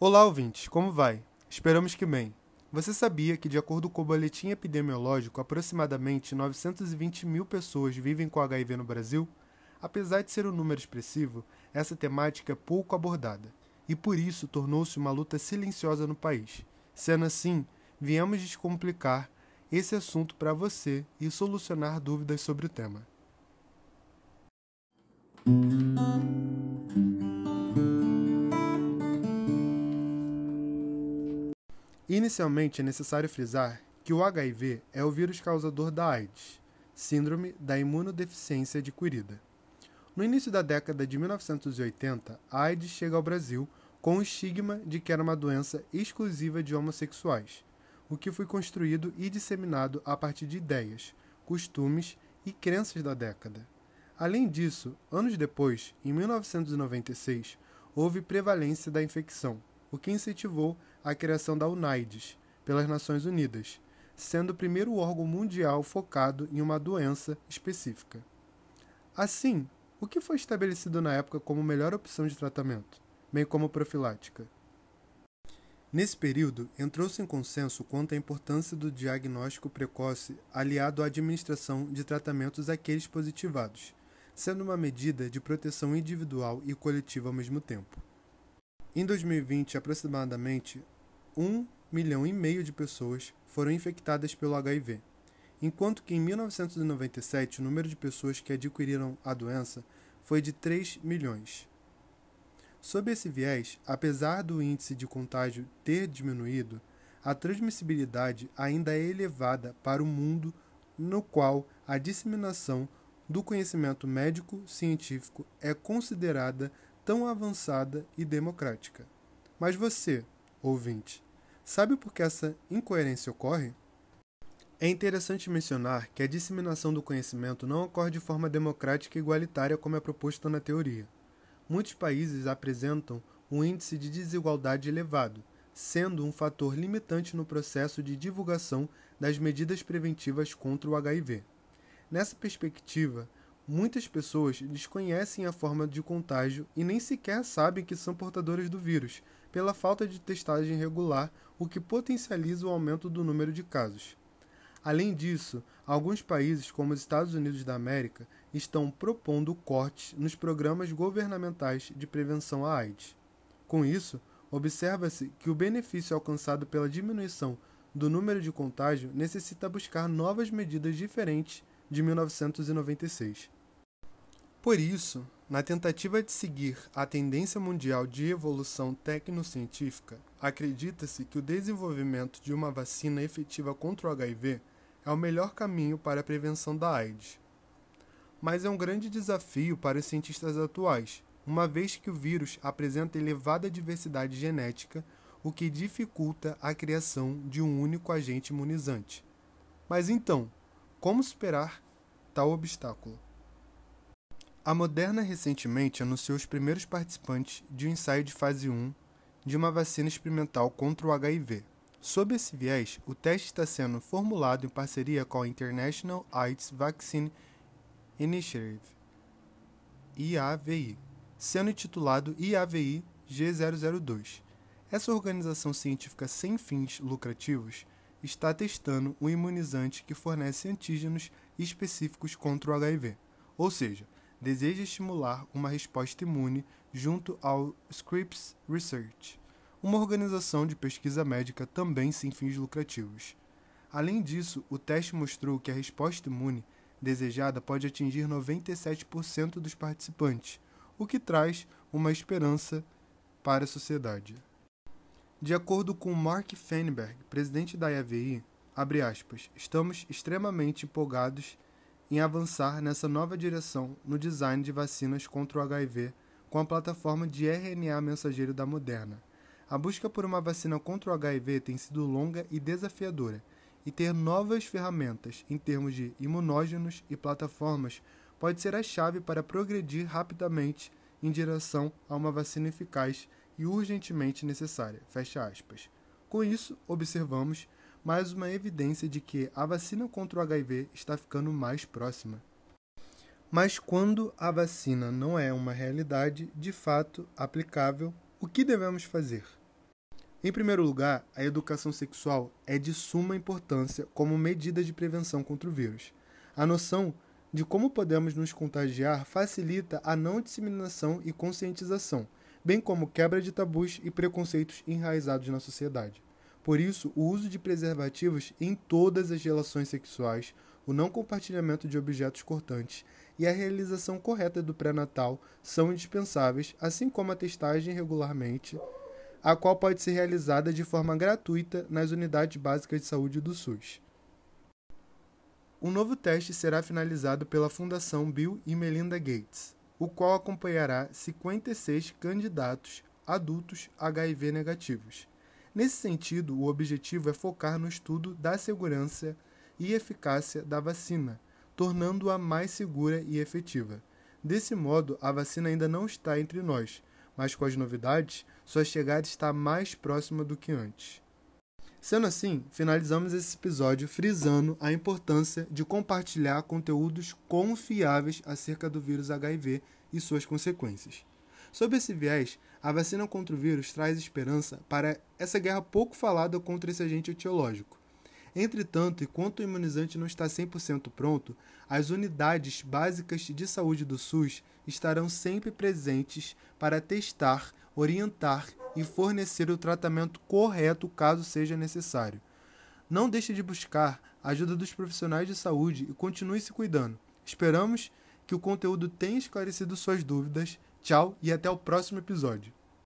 Olá, ouvintes, como vai? Esperamos que bem. Você sabia que, de acordo com o boletim epidemiológico, aproximadamente 920 mil pessoas vivem com HIV no Brasil? Apesar de ser um número expressivo, essa temática é pouco abordada e, por isso, tornou-se uma luta silenciosa no país. Sendo assim, viemos descomplicar esse assunto para você e solucionar dúvidas sobre o tema. Inicialmente, é necessário frisar que o HIV é o vírus causador da AIDS, síndrome da imunodeficiência adquirida. No início da década de 1980, a AIDS chega ao Brasil com o estigma de que era uma doença exclusiva de homossexuais, o que foi construído e disseminado a partir de ideias, costumes e crenças da década. Além disso, anos depois, em 1996, houve prevalência da infecção, o que incentivou a criação da UNAIDS pelas Nações Unidas, sendo o primeiro órgão mundial focado em uma doença específica. Assim, o que foi estabelecido na época como melhor opção de tratamento, bem como profilática? Nesse período, entrou-se em consenso quanto à importância do diagnóstico precoce aliado à administração de tratamentos àqueles positivados, sendo uma medida de proteção individual e coletiva ao mesmo tempo. Em 2020, aproximadamente 1 milhão e meio de pessoas foram infectadas pelo HIV, enquanto que em 1997 o número de pessoas que adquiriram a doença foi de 3 milhões. Sob esse viés, apesar do índice de contágio ter diminuído, a transmissibilidade ainda é elevada para o mundo no qual a disseminação do conhecimento médico-científico é considerada tão avançada e democrática. Mas você, ouvinte, sabe por que essa incoerência ocorre? É interessante mencionar que a disseminação do conhecimento não ocorre de forma democrática e igualitária como é proposto na teoria. Muitos países apresentam um índice de desigualdade elevado, sendo um fator limitante no processo de divulgação das medidas preventivas contra o HIV. Nessa perspectiva, Muitas pessoas desconhecem a forma de contágio e nem sequer sabem que são portadoras do vírus, pela falta de testagem regular, o que potencializa o aumento do número de casos. Além disso, alguns países, como os Estados Unidos da América, estão propondo cortes nos programas governamentais de prevenção à AIDS. Com isso, observa-se que o benefício alcançado pela diminuição do número de contágio necessita buscar novas medidas diferentes de 1996. Por isso, na tentativa de seguir a tendência mundial de evolução tecnocientífica, acredita-se que o desenvolvimento de uma vacina efetiva contra o HIV é o melhor caminho para a prevenção da AIDS. Mas é um grande desafio para os cientistas atuais, uma vez que o vírus apresenta elevada diversidade genética, o que dificulta a criação de um único agente imunizante. Mas então, como superar tal obstáculo? A Moderna recentemente anunciou os primeiros participantes de um ensaio de fase 1 de uma vacina experimental contra o HIV. Sob esse viés, o teste está sendo formulado em parceria com a International AIDS Vaccine Initiative, IAVI, sendo intitulado IAVI G002. Essa organização científica sem fins lucrativos está testando um imunizante que fornece antígenos específicos contra o HIV, ou seja, deseja estimular uma resposta imune junto ao Scripps Research, uma organização de pesquisa médica também sem fins lucrativos. Além disso, o teste mostrou que a resposta imune desejada pode atingir 97% dos participantes, o que traz uma esperança para a sociedade. De acordo com Mark Feinberg, presidente da IAVI, aspas, estamos extremamente empolgados em avançar nessa nova direção no design de vacinas contra o HIV com a plataforma de RNA mensageiro da Moderna. A busca por uma vacina contra o HIV tem sido longa e desafiadora, e ter novas ferramentas em termos de imunógenos e plataformas pode ser a chave para progredir rapidamente em direção a uma vacina eficaz e urgentemente necessária. Fecha aspas. Com isso, observamos mais uma evidência de que a vacina contra o HIV está ficando mais próxima. Mas quando a vacina não é uma realidade de fato aplicável, o que devemos fazer? Em primeiro lugar, a educação sexual é de suma importância como medida de prevenção contra o vírus. A noção de como podemos nos contagiar facilita a não disseminação e conscientização, bem como quebra de tabus e preconceitos enraizados na sociedade. Por isso, o uso de preservativos em todas as relações sexuais, o não compartilhamento de objetos cortantes e a realização correta do pré-natal são indispensáveis, assim como a testagem regularmente a qual pode ser realizada de forma gratuita nas unidades básicas de saúde do SUS. O novo teste será finalizado pela Fundação Bill e Melinda Gates, o qual acompanhará 56 candidatos adultos HIV negativos. Nesse sentido, o objetivo é focar no estudo da segurança e eficácia da vacina, tornando-a mais segura e efetiva. Desse modo, a vacina ainda não está entre nós, mas com as novidades, sua chegada está mais próxima do que antes. Sendo assim, finalizamos esse episódio frisando a importância de compartilhar conteúdos confiáveis acerca do vírus HIV e suas consequências. Sob esse viés, a vacina contra o vírus traz esperança para essa guerra pouco falada contra esse agente etiológico. Entretanto, enquanto o imunizante não está 100% pronto, as unidades básicas de saúde do SUS estarão sempre presentes para testar, orientar e fornecer o tratamento correto caso seja necessário. Não deixe de buscar a ajuda dos profissionais de saúde e continue se cuidando. Esperamos que o conteúdo tenha esclarecido suas dúvidas. Tchau e até o próximo episódio.